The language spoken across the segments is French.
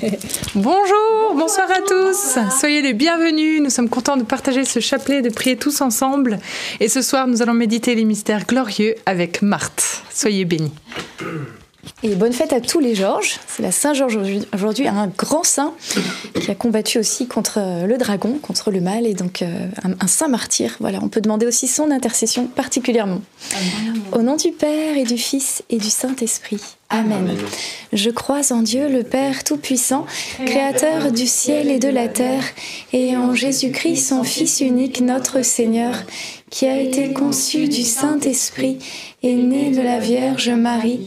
Bonjour, bonsoir à tous. Soyez les bienvenus. Nous sommes contents de partager ce chapelet, de prier tous ensemble. Et ce soir, nous allons méditer les mystères glorieux avec Marthe. Soyez bénis. Et bonne fête à tous les Georges. C'est la Saint-Georges aujourd'hui, un grand saint qui a combattu aussi contre euh, le dragon, contre le mal, et donc euh, un, saint martyr. Voilà, on peut demander aussi son intercession particulièrement. Au nom du Père et du Fils et du Saint-Esprit. Amen. Je crois en Dieu, le Père Tout-Puissant, Créateur du ciel et de la terre, et en Jésus-Christ, son Fils unique, notre Seigneur, qui a été conçu du Saint-Esprit et né de la Vierge Marie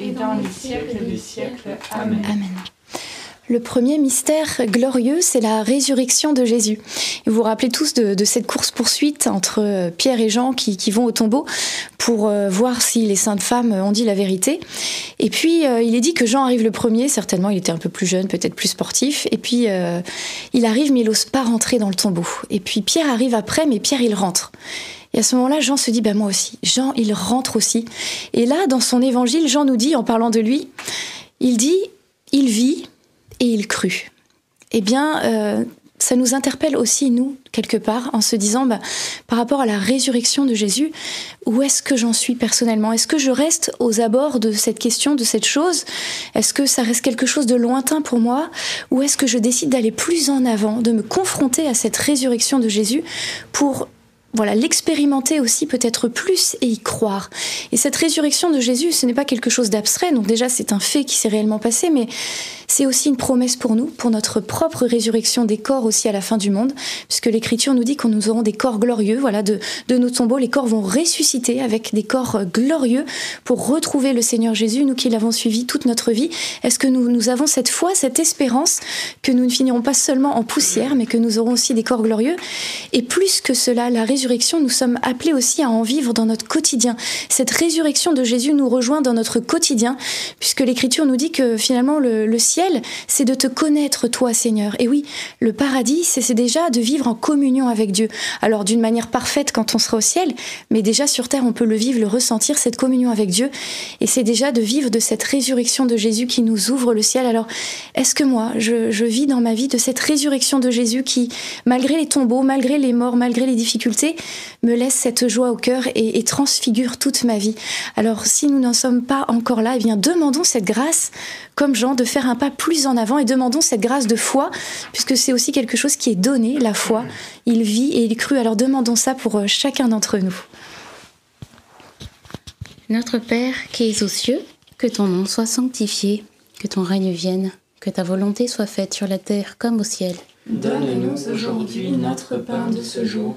et dans les siècles des siècles. Amen. Le premier mystère glorieux, c'est la résurrection de Jésus. Vous vous rappelez tous de, cette course-poursuite entre euh, Pierre et Jean qui, vont au tombeau pour euh, voir si les saintes femmes ont dit la vérité. Et puis, euh, il est dit que Jean arrive le premier, certainement il était un peu plus jeune, peut-être plus sportif. Et puis, il arrive, mais il n'ose pas rentrer dans le tombeau. Et puis, Pierre arrive après, mais Pierre, il rentre. Et à ce moment-là, Jean se dit, bah moi aussi. Jean, il rentre aussi. Et là, dans son évangile, Jean nous dit, en parlant de lui, il dit, il vit et il crut. Eh bien, euh, ça nous interpelle aussi, nous, quelque part, en se disant, bah, par rapport à la résurrection de Jésus, où est-ce que j'en suis personnellement? Est-ce que je reste aux abords de cette question, de cette chose? Est-ce que ça reste quelque chose de lointain pour moi? Ou est-ce que je décide d'aller plus en avant, de me confronter à cette résurrection de Jésus pour voilà, l'expérimenter aussi peut-être plus et y croire. Et cette résurrection de Jésus, ce n'est pas quelque chose d'abstrait, donc déjà c'est un fait qui s'est réellement passé, mais c'est aussi une promesse pour nous, pour notre propre résurrection des corps aussi à la fin du monde, puisque l'Écriture nous dit qu'on nous aurons des corps glorieux, voilà, de, de nos tombeaux, les corps vont ressusciter avec des corps glorieux pour retrouver le Seigneur Jésus, nous qui l'avons suivi toute notre vie. Est-ce que nous, nous avons cette foi, cette espérance que nous ne finirons pas seulement en poussière, mais que nous aurons aussi des corps glorieux? Et plus que cela, la résurrection nous sommes appelés aussi à en vivre dans notre quotidien. Cette résurrection de Jésus nous rejoint dans notre quotidien, puisque l'Écriture nous dit que finalement le, ciel, c'est de te connaître toi, Seigneur. Et oui, le paradis, c'est déjà de vivre en communion avec Dieu. Alors d'une manière parfaite quand on sera au ciel, mais déjà sur terre, on peut le vivre, le ressentir, cette communion avec Dieu. Et c'est déjà de vivre de cette résurrection de Jésus qui nous ouvre le ciel. Alors, est-ce que moi, je, je vis dans ma vie de cette résurrection de Jésus qui, malgré les tombeaux, malgré les morts, malgré les difficultés, me laisse cette joie au cœur et, transfigure toute ma vie. Alors si nous n'en sommes pas encore là, eh bien demandons cette grâce, comme Jean, de faire un pas plus en avant et demandons cette grâce de foi, puisque c'est aussi quelque chose qui est donné, la foi. Il vit et il crut. Alors demandons ça pour euh, chacun d'entre nous. Notre Père qui es aux cieux, que ton nom soit sanctifié, que ton règne vienne, que ta volonté soit faite sur la terre comme au ciel. Donne-nous aujourd'hui notre pain de ce jour.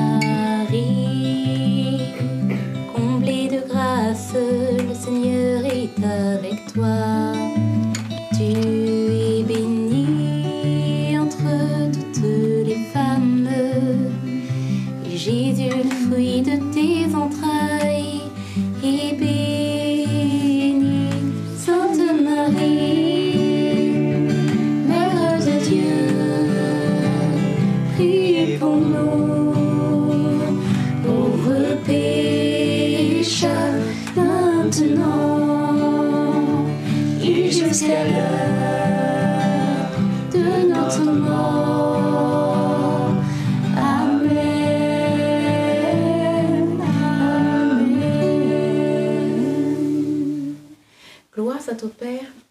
toi.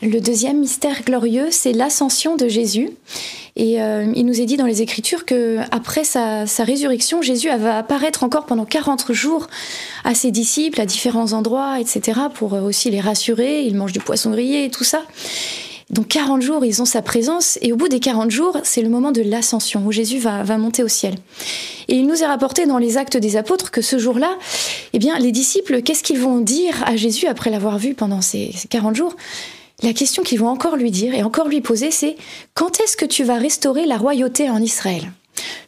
Le deuxième mystère glorieux, c'est l'ascension de Jésus. Et euh, il nous est dit dans les Écritures que après sa, résurrection, Jésus va apparaître encore pendant 40 jours à ses disciples à différents endroits, etc., pour euh, aussi les rassurer. Il mange du poisson grillé et tout ça. Donc 40 jours, ils ont sa présence, et au bout des 40 jours, c'est le moment de l'ascension, où Jésus va, va monter au ciel. Et il nous est rapporté dans les actes des apôtres que ce jour-là, eh bien, les disciples, qu'est-ce qu'ils vont dire à Jésus après l'avoir vu pendant ces 40 jours? La question qu'ils vont encore lui dire et encore lui poser, c'est quand est-ce que tu vas restaurer la royauté en Israël?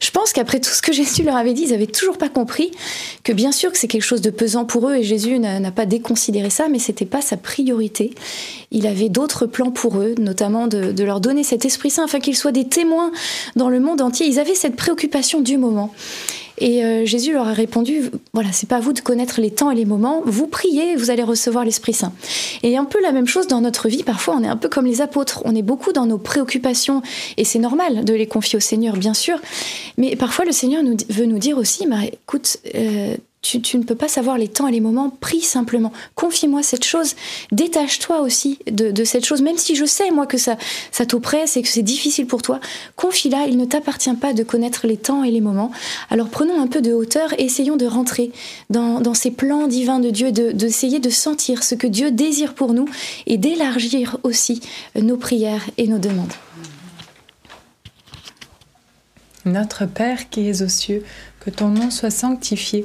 Je pense qu'après tout ce que Jésus leur avait dit, ils avaient toujours pas compris que bien sûr que c'est quelque chose de pesant pour eux et Jésus n'a pas déconsidéré ça, mais c'était pas sa priorité. Il avait d'autres plans pour eux, notamment de leur donner cet Esprit Saint afin qu'ils soient des témoins dans le monde entier. Ils avaient cette préoccupation du moment. Et euh, Jésus leur a répondu, voilà, c'est pas à vous de connaître les temps et les moments, vous priez, vous allez recevoir l'Esprit Saint. Et un peu la même chose dans notre vie, parfois on est un peu comme les apôtres, on est beaucoup dans nos préoccupations, et c'est normal de les confier au Seigneur, bien sûr, mais parfois le Seigneur veut nous dire aussi, bah, écoute, euh, tu, ne peux pas savoir les temps et les moments, prie simplement. Confie-moi cette chose. Détache-toi aussi de, cette chose, même si je sais, moi, que ça, ça t'oppresse et que c'est difficile pour toi. Confie-la, il ne t'appartient pas de connaître les temps et les moments. Alors prenons un peu de hauteur et essayons de rentrer dans, dans ces plans divins de Dieu, d'essayer de, de sentir ce que Dieu désire pour nous et d'élargir aussi nos prières et nos demandes. Notre Père qui es aux cieux, que ton nom soit sanctifié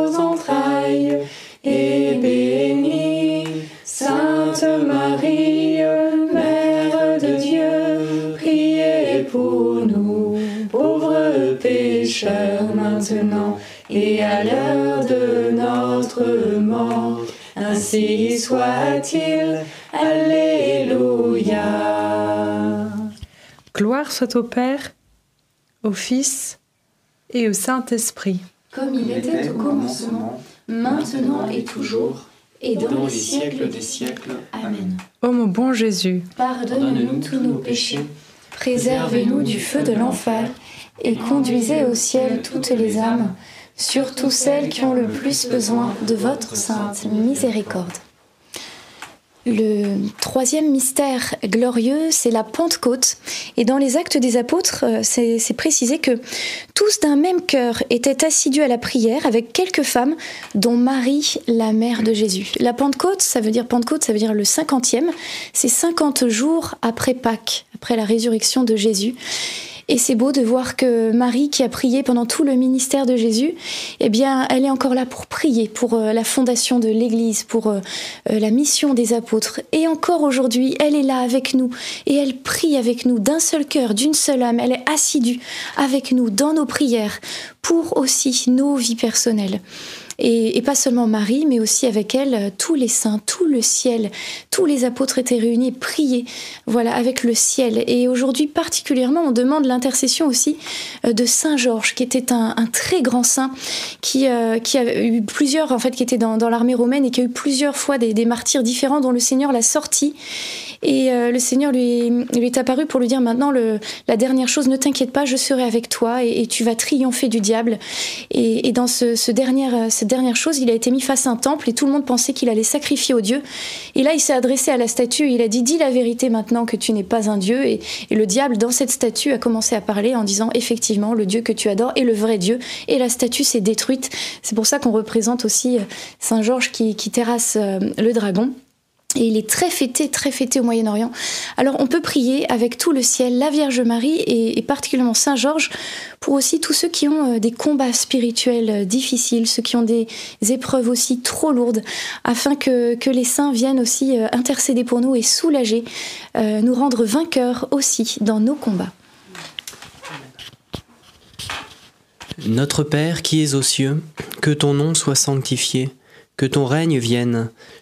pécheurs, maintenant et à l'heure de notre mort. Ainsi soit-il. Alléluia. Gloire soit au Père, au Fils et au Saint-Esprit. Comme il était au commencement, maintenant et toujours, et dans les siècles des siècles. Amen. Ô mon bon Jésus, Pardonne-nous tous nos péchés, Préservez-nous du feu de l'enfer et conduisez au ciel toutes les âmes, surtout celles qui ont le plus besoin de votre sainte miséricorde. Le troisième mystère glorieux, c'est la Pentecôte. Et dans les actes des apôtres, euh, c'est précisé que tous d'un même cœur étaient assidus à la prière avec quelques femmes, dont Marie, la mère de Jésus. La Pentecôte, ça veut dire Pentecôte, ça veut dire le cinquantième. C'est 50 jours après Pâques, après la résurrection de Jésus. Et c'est beau de voir que Marie, qui a prié pendant tout le ministère de Jésus, eh bien, elle est encore là pour prier pour euh, la fondation de l'Église, pour euh, euh, la mission des apôtres. Et encore aujourd'hui, elle est là avec nous et elle prie avec nous d'un seul cœur, d'une seule âme. Elle est assidue avec nous dans nos prières pour aussi nos vies personnelles. Et, pas seulement Marie, mais aussi avec elle euh, tous les saints, tout le ciel, tous les apôtres étaient réunis et priaient, voilà, avec le ciel. Et aujourd'hui particulièrement, on demande l'intercession aussi euh, de Saint Georges, qui était un, très grand saint, qui, euh, qui a eu plusieurs, en fait, qui était dans, l'armée romaine et qui a eu plusieurs fois des, martyrs différents dont le Seigneur l'a sorti. Et le Seigneur lui, est apparu pour lui dire maintenant la dernière chose, ne t'inquiète pas, je serai avec toi et, tu vas triompher du diable. Et, dans ce, dernier, dernière chose, il a été mis face à un temple et tout le monde pensait qu'il allait sacrifier au Dieu. Et là, il s'est adressé à la statue et il a dit Dis la vérité maintenant que tu n'es pas un Dieu. Et, le diable, dans cette statue, a commencé à parler en disant Effectivement, le Dieu que tu adores est le vrai Dieu. Et la statue s'est détruite. C'est pour ça qu'on représente aussi euh, Saint Georges qui, qui terrasse euh, le dragon. Et il est très fêté, très fêté au Moyen-Orient. Alors on peut prier avec tout le ciel, la Vierge Marie et, particulièrement Saint Georges pour aussi tous ceux qui ont euh, des combats spirituels euh, difficiles, ceux qui ont des épreuves aussi trop lourdes, afin que, les saints viennent aussi euh, intercéder pour nous et soulager, nous rendre vainqueurs aussi dans nos combats. Notre Père qui es aux cieux, que ton nom soit sanctifié, que ton règne vienne,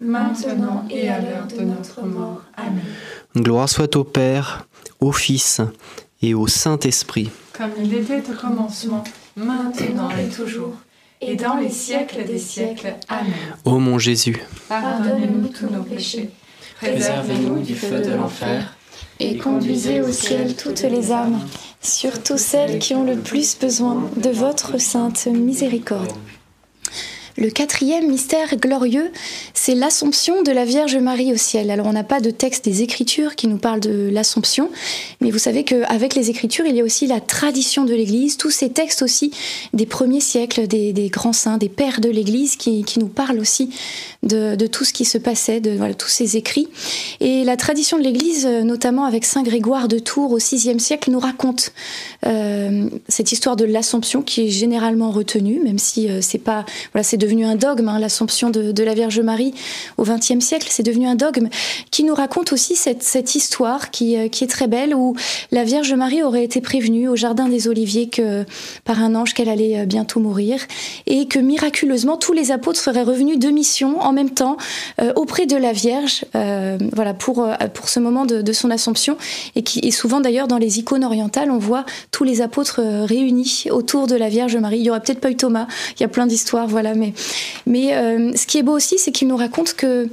maintenant et à l'heure de notre mort. Amen. Gloire soit au Père, au Fils et au Saint-Esprit. Comme il était au commencement, maintenant et toujours, et dans les siècles des siècles. Amen. Ô mon Jésus, Pardonnez-nous tous nos péchés, préservez-nous du feu de l'enfer, Et conduisez au ciel toutes les âmes, surtout celles qui ont le plus besoin de votre sainte miséricorde. Le quatrième mystère glorieux, c'est l'Assomption de la Vierge Marie au ciel. Alors on n'a pas de texte des Écritures qui nous parle de l'Assomption, mais vous savez qu'avec les Écritures, il y a aussi la tradition de l'Église, tous ces textes aussi des premiers siècles, des, grands saints, des pères de l'Église qui, nous parlent aussi de, de tout ce qui se passait, de tous ces écrits. Et la tradition de l'Église, notamment avec Saint Grégoire de Tours au VIe siècle, nous raconte euh, cette histoire de l'Assomption qui est généralement retenue, même si euh, c'est pas voilà, c'est devenu un dogme, hein, l'Assomption de, la Vierge Marie au XXe siècle, c'est devenu un dogme qui nous raconte aussi cette, histoire qui, euh, qui est très belle où la Vierge Marie aurait été prévenue au jardin des Oliviers que par un ange qu'elle allait euh, bientôt mourir et que miraculeusement tous les apôtres seraient revenus de mission en même temps euh, auprès de la Vierge, voilà pour pour ce moment de, son Assomption et qui est souvent d'ailleurs dans les icônes orientales, on voit tous les apôtres réunis autour de la Vierge Marie. Il y aurait peut-être pas eu Thomas, il y a plein d'histoires, voilà, mais mais euh, ce qui est beau aussi, c'est qu'il nous raconte que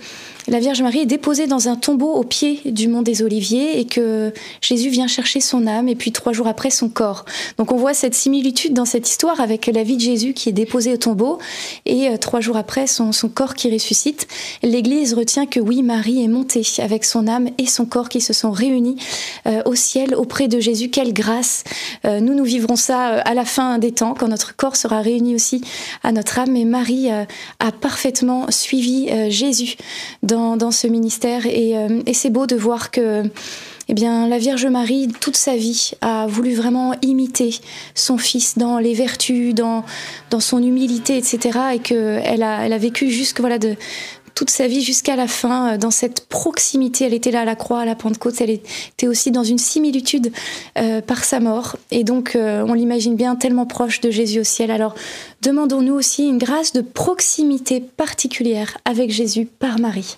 la Vierge Marie est déposée dans un tombeau au pied du mont des Oliviers et que Jésus vient chercher son âme et puis trois jours après son corps. Donc on voit cette similitude dans cette histoire avec la vie de Jésus qui est déposée au tombeau et euh, trois jours après son, corps qui ressuscite. L'Église retient que oui, Marie est montée avec son âme et son corps qui se sont réunis euh, au ciel auprès de Jésus. Quelle grâce Euh, Nous, nous vivrons ça à la fin des temps quand notre corps sera réuni aussi à notre âme. Mais Marie a parfaitement suivi Jésus dans ce ministère et, euh, et c'est beau de voir que eh bien, la Vierge Marie, toute sa vie, a voulu vraiment imiter son fils dans les vertus, dans, dans son humilité, etc. Et qu'elle a, elle a vécu jusque, voilà, de, toute sa vie jusqu'à la fin, euh, dans cette proximité. Elle était là à la croix, à la Pentecôte. Elle était aussi dans une similitude euh, par sa mort. Et donc, on l'imagine bien tellement proche de Jésus au ciel. Alors, demandons-nous aussi une grâce de proximité particulière avec Jésus par Marie.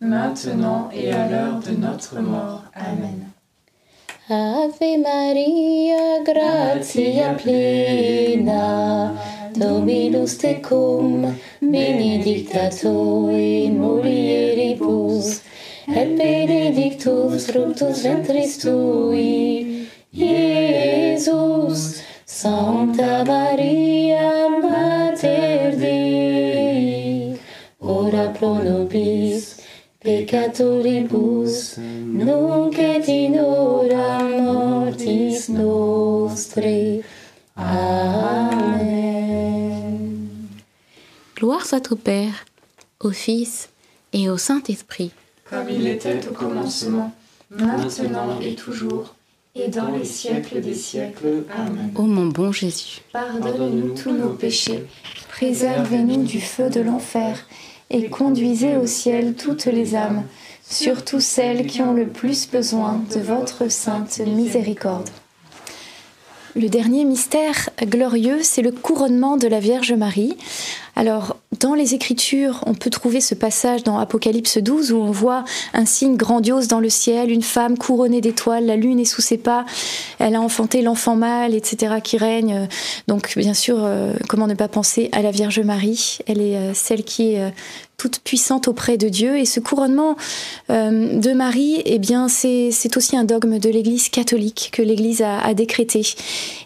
maintenant et à l'heure de notre mort. Amen. Ave Maria, gratia plena, Dominus tecum, benedicta tu in mulieribus, et benedictus fructus ventris tui, Iesus. Santa Maria, Mater peccatoribus, nunc et in hora mortis nostre. Amen. Gloire soit au Père, au Fils et au Saint-Esprit. Comme il était au commencement, maintenant et toujours, et dans les siècles des siècles. Amen. Ô mon bon Jésus, Pardonne-nous tous nos péchés, préservez-nous du feu de l'enfer, et conduisez au ciel toutes les âmes, surtout celles qui ont le plus besoin de votre sainte miséricorde. Le dernier mystère glorieux, c'est le couronnement de la Vierge Marie. Alors, dans les Écritures, on peut trouver ce passage dans Apocalypse 12 où on voit un signe grandiose dans le ciel, une femme couronnée d'étoiles, la lune est sous ses pas, elle a enfanté l'enfant mâle, etc., qui règne. Donc, bien sûr, euh, comment ne pas penser à la Vierge Marie? Elle est euh, celle qui est euh, toute puissante auprès de Dieu. Et ce couronnement euh, de Marie, eh bien, c'est aussi un dogme de l'Église catholique que l'Église a, décrété.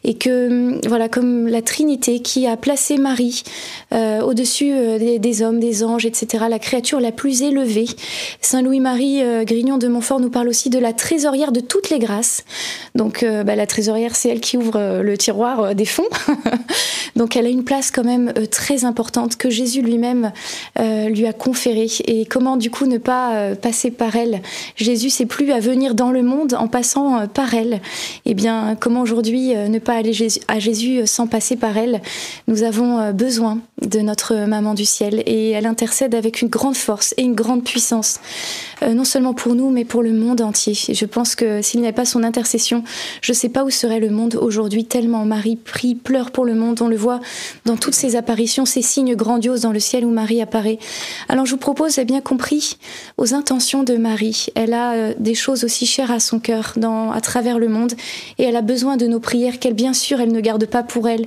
Et que, hum, voilà, comme la Trinité qui a placé Marie euh, au-dessus euh, des, hommes, des anges, etc., la créature la plus élevée. Saint Louis-Marie euh, Grignon de Montfort nous parle aussi de la trésorière de toutes les grâces. Donc, bah, la trésorière, c'est elle qui ouvre le tiroir des fonds. Donc, elle a une place quand même très importante que Jésus lui-même euh, lui a conférée. Et comment, du coup, ne pas euh, passer par elle Jésus, c'est plus à venir dans le monde en passant euh, par elle. Eh bien, comment aujourd'hui euh, ne pas aller à Jésus sans passer par elle Nous avons besoin de notre maman du ciel et elle intercède avec une grande force et une grande puissance, non seulement pour nous, mais pour le monde entier. Je pense que s'il n'y avait pas son intercession, je ne sais pas où serait le monde aujourd'hui, tellement Marie prie, pleure pour le monde. On le voit dans toutes ces apparitions, ces signes grandioses dans le ciel où Marie apparaît. Alors je vous propose, eh bien compris, aux intentions de Marie. Elle a euh, des choses aussi chères à son cœur à travers le monde et elle a besoin de nos prières qu'elle, bien sûr, elle ne garde pas pour elle,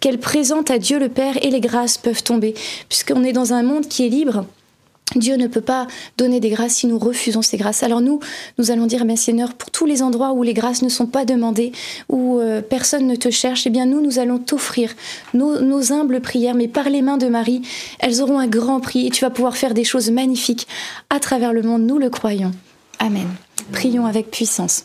qu'elle présente à Dieu le Père et les grâces peuvent tomber, puisqu'on est dans un monde qui est libre. Dieu ne peut pas donner des grâces si nous refusons ces grâces. Alors nous, nous allons dire, bien Seigneur, pour tous les endroits où les grâces ne sont pas demandées, où euh, personne ne te cherche, eh bien nous, nous allons t'offrir nos, nos humbles prières, mais par les mains de Marie, elles auront un grand prix et tu vas pouvoir faire des choses magnifiques à travers le monde, nous le croyons. Amen. Prions avec puissance.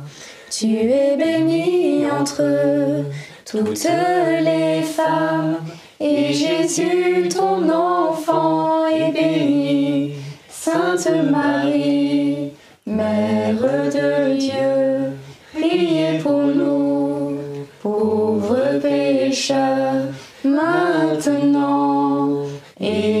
Tu es bénie entre toutes les femmes, et Jésus, ton enfant, est béni. Sainte Marie, Mère de Dieu, priez pour nous, pauvres pécheurs, maintenant et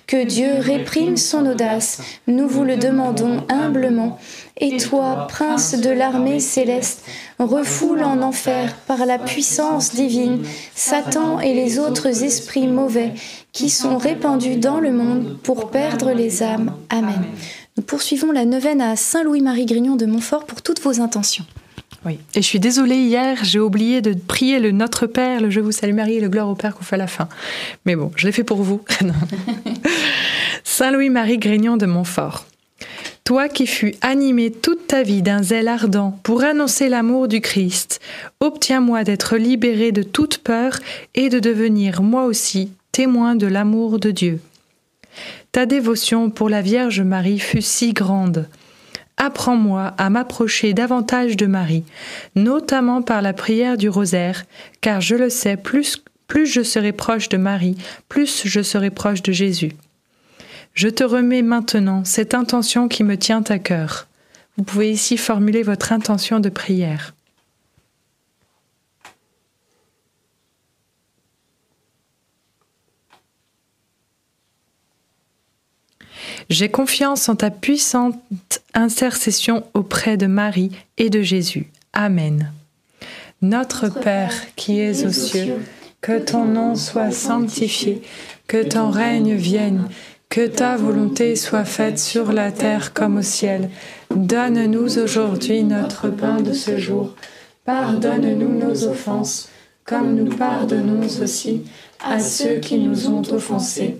Que Dieu réprime son audace, nous vous le demandons humblement. Et toi, prince de l'armée céleste, refoule en enfer par la puissance divine Satan et les autres esprits mauvais qui sont répandus dans le monde pour perdre les âmes. Amen. Nous poursuivons la neuvaine à Saint Louis-Marie Grignon de Montfort pour toutes vos intentions. Oui. Et je suis désolée, hier, j'ai oublié de prier le Notre Père, le Je vous salue Marie et le Gloire au Père qu'on fait à la fin. Mais bon, je l'ai fait pour vous. Saint Louis-Marie Grignon de Montfort. Toi qui fus animé toute ta vie d'un zèle ardent pour annoncer l'amour du Christ, obtiens-moi d'être libéré de toute peur et de devenir moi aussi témoin de l'amour de Dieu. Ta dévotion pour la Vierge Marie fut si grande. Apprends-moi à m'approcher davantage de Marie, notamment par la prière du rosaire, car je le sais, plus, je serai proche de Marie, plus je serai proche de Jésus. Je te remets maintenant cette intention qui me tient à cœur. Vous pouvez ici formuler votre intention de prière. J'ai confiance en ta puissante intercession auprès de Marie et de Jésus. Amen. Notre Père qui es aux cieux, que ton nom soit sanctifié, que ton règne vienne, que ta volonté soit faite sur la terre comme au ciel. Donne-nous aujourd'hui notre pain de ce jour. Pardonne-nous nos offenses, comme nous pardonnons aussi à ceux qui nous ont offensés.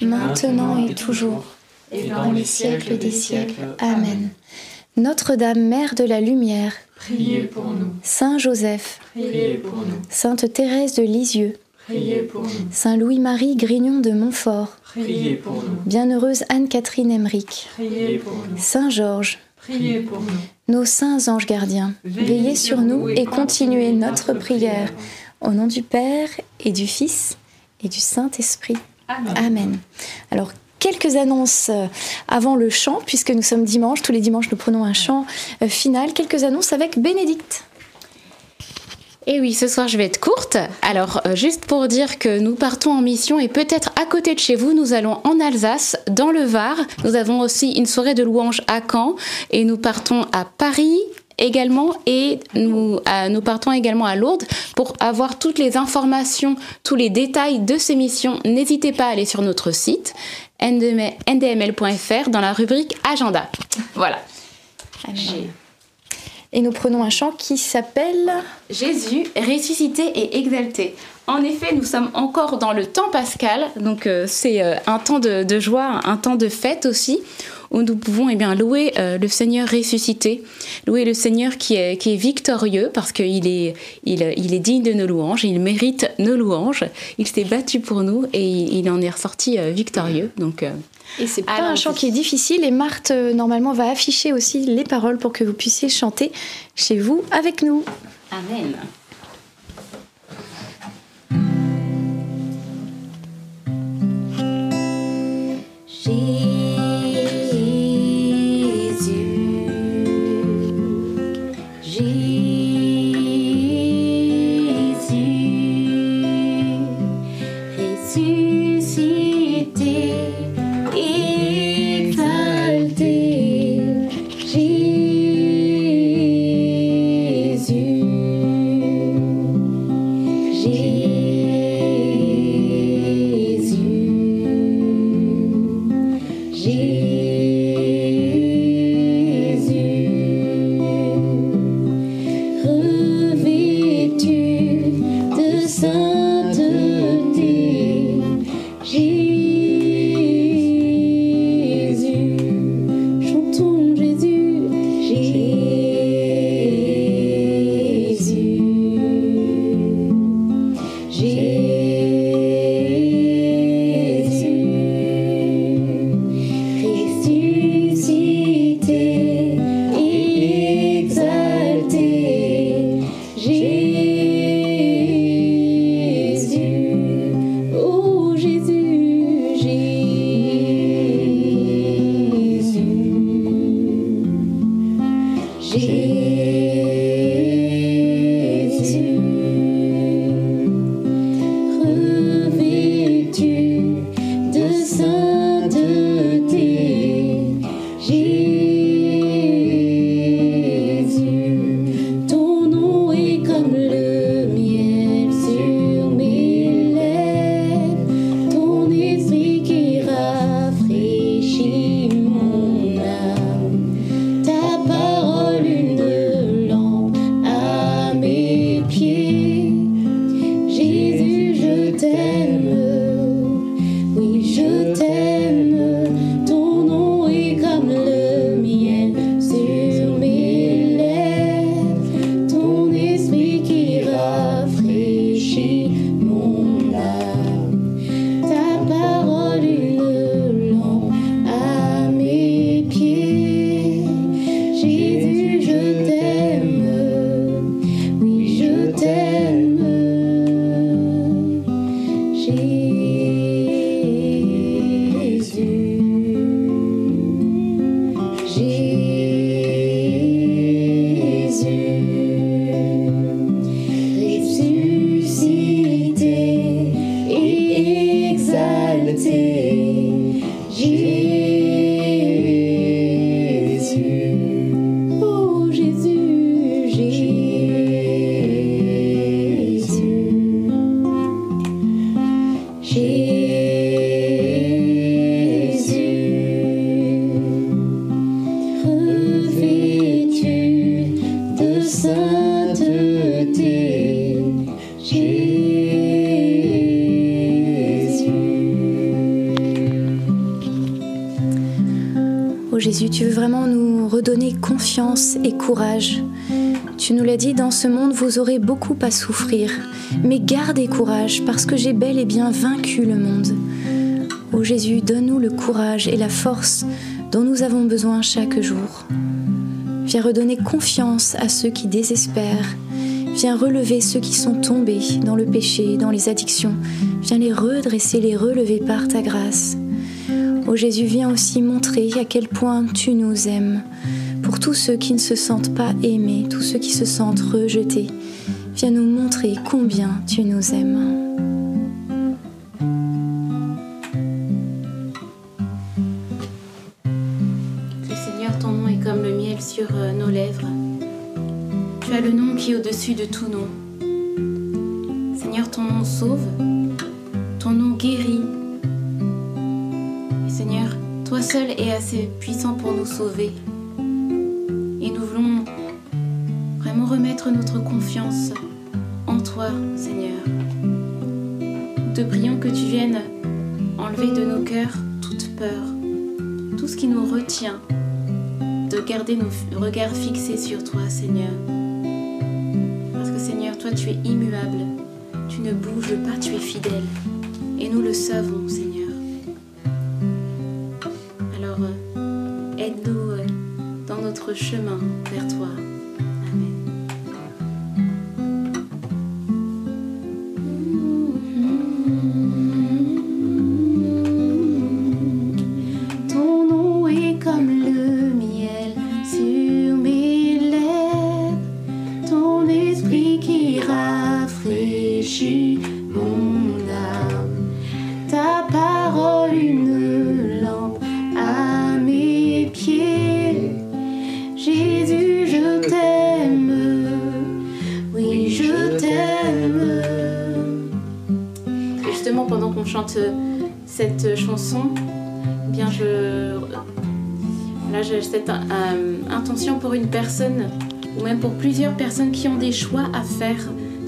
maintenant et toujours, et dans les siècles des siècles. Amen. Notre-Dame, Mère de la Lumière, Priez pour nous. Saint Joseph, Priez pour nous. Sainte Thérèse de Lisieux, Priez pour nous. Saint Louis-Marie Grignon de Montfort, Priez pour nous. Bienheureuse Anne-Catherine Emmerich, Priez pour nous. Saint Georges, Priez pour nous. nos saints anges gardiens, veillez sur nous et continuez notre prière. Au nom du Père et du Fils et du Saint-Esprit. Amen. Alors, quelques annonces euh, avant le chant, puisque nous sommes dimanche, tous les dimanches nous prenons un chant euh, final. Quelques annonces avec Bénédicte. Et oui, ce soir je vais être courte. Alors, euh, juste pour dire que nous partons en mission et peut-être à côté de chez vous, nous allons en Alsace, dans le Var. Nous avons aussi une soirée de louanges à Caen et nous partons à Paris également et nous, euh, nous partons également à Lourdes pour avoir toutes les informations, tous les détails de ces missions. N'hésitez pas à aller sur notre site ndml.fr dans la rubrique agenda. Voilà. Et nous prenons un chant qui s'appelle Jésus ressuscité et exalté. En effet, nous sommes encore dans le temps pascal, donc euh, c'est euh, un temps de, de joie, un temps de fête aussi, où nous pouvons eh bien, louer euh, le Seigneur ressuscité, louer le Seigneur qui est, qui est victorieux parce qu'il est, il, il est digne de nos louanges, il mérite nos louanges, il s'est battu pour nous et il, il en est ressorti euh, victorieux. Donc, euh, Et c'est pas Alors, un chant qui est difficile et Marthe normalement va afficher aussi les paroles pour que vous puissiez chanter chez vous avec nous. Amen. Jésus, tu veux vraiment nous redonner confiance et courage tu nous l'as dit, dans ce monde, vous aurez beaucoup à souffrir, mais gardez courage parce que j'ai bel et bien vaincu le monde. Ô Jésus, donne-nous le courage et la force dont nous avons besoin chaque jour. Viens redonner confiance à ceux qui désespèrent. Viens relever ceux qui sont tombés dans le péché, dans les addictions. Viens les redresser, les relever par ta grâce. Ô Jésus, viens aussi montrer à quel point tu nous aimes. Tous ceux qui ne se sentent pas aimés, tous ceux qui se sentent rejetés, viens nous montrer combien tu nous aimes. Seigneur, ton nom est comme le miel sur euh, nos lèvres. Tu as le nom qui est au-dessus de tout nom. Seigneur, ton nom sauve, ton nom guérit. Seigneur, toi seul es assez puissant pour nous sauver. Confiance en toi, Seigneur. Te prions que tu viennes enlever de nos cœurs toute peur, tout ce qui nous retient de garder nos regards fixés sur toi, Seigneur. Parce que Seigneur, toi tu es immuable, tu ne bouges pas, tu es fidèle. Et nous le savons, Seigneur. Alors, euh, aide-nous euh, dans notre chemin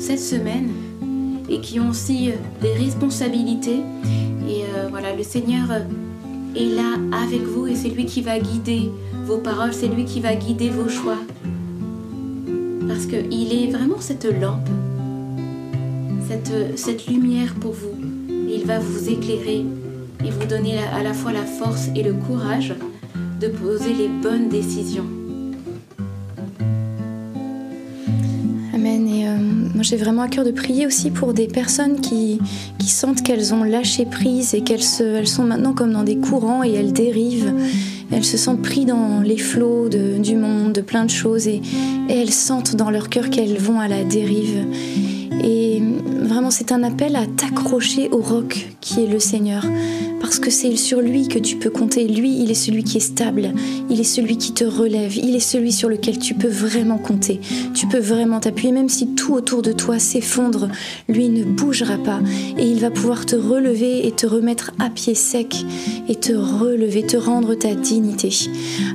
cette semaine et qui ont aussi euh, des responsabilités. Et euh, voilà, le Seigneur euh, est là avec vous et c'est lui qui va guider vos paroles, c'est lui qui va guider vos choix. Parce qu'il est vraiment cette lampe, cette, cette lumière pour vous. Il va vous éclairer et vous donner à la fois la force et le courage de poser les bonnes décisions. J'ai vraiment à cœur de prier aussi pour des personnes qui, qui sentent qu'elles ont lâché prise et qu'elles se, elles sont maintenant comme dans des courants et elles dérivent. Elles se sentent prises dans les flots de- du monde, de plein de choses, et, et elles sentent dans leur cœur qu'elles vont à la dérive. Et vraiment, c'est un appel à t'accrocher au roc qui est le Seigneur. Parce que c'est sur lui que tu peux compter. Lui, il est celui qui est stable. Il est celui qui te relève. Il est celui sur lequel tu peux vraiment compter. Tu peux vraiment t'appuyer. Même si tout autour de toi s'effondre, lui ne bougera pas. Et il va pouvoir te relever et te remettre à pied sec et te relever, te rendre ta dignité.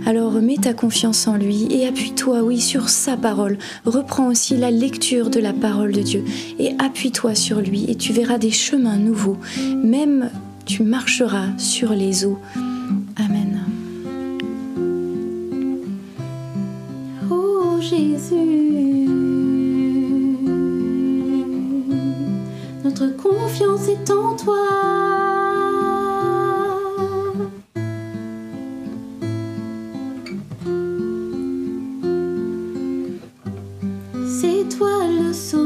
Alors mets ta confiance en lui et appuie-toi, oui, sur sa parole. Reprends aussi la lecture de la parole de Dieu et appuie-toi sur lui et tu verras des chemins nouveaux. Même tu marcheras sur les eaux. Amen. Oh Jésus, notre confiance est en toi. C'est toi le sauveur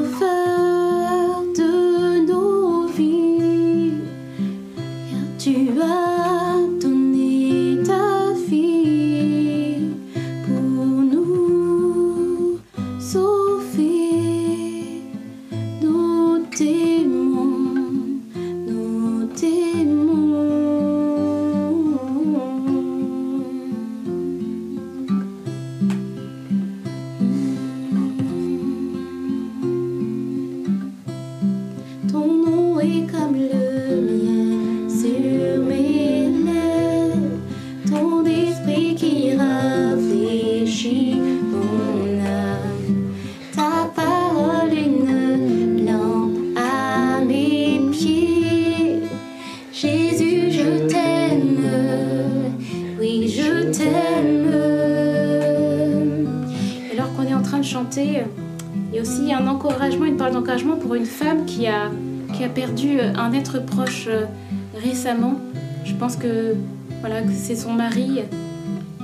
pense que, voilà, que c'est son mari.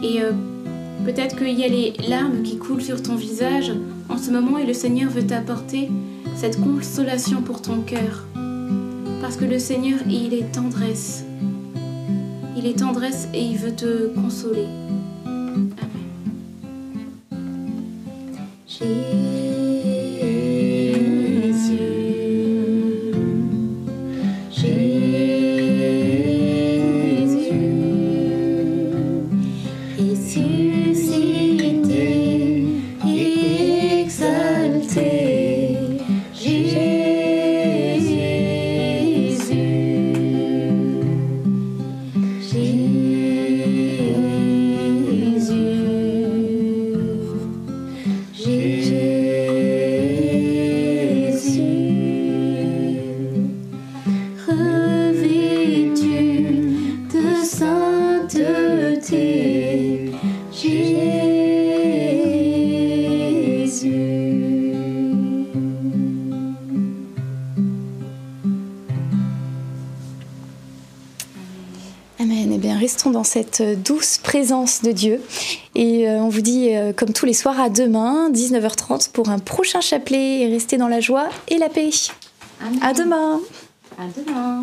Et euh, peut-être qu'il y a les larmes qui coulent sur ton visage en ce moment et le Seigneur veut t'apporter cette consolation pour ton cœur. Parce que le Seigneur, il est tendresse. Il est tendresse et il veut te consoler. dans présence de Dieu. Et euh, on vous dit, euh, comme tous les soirs, à demain, 19h30, pour un prochain chapelet. Et restez dans la joie et la paix. À demain. À demain.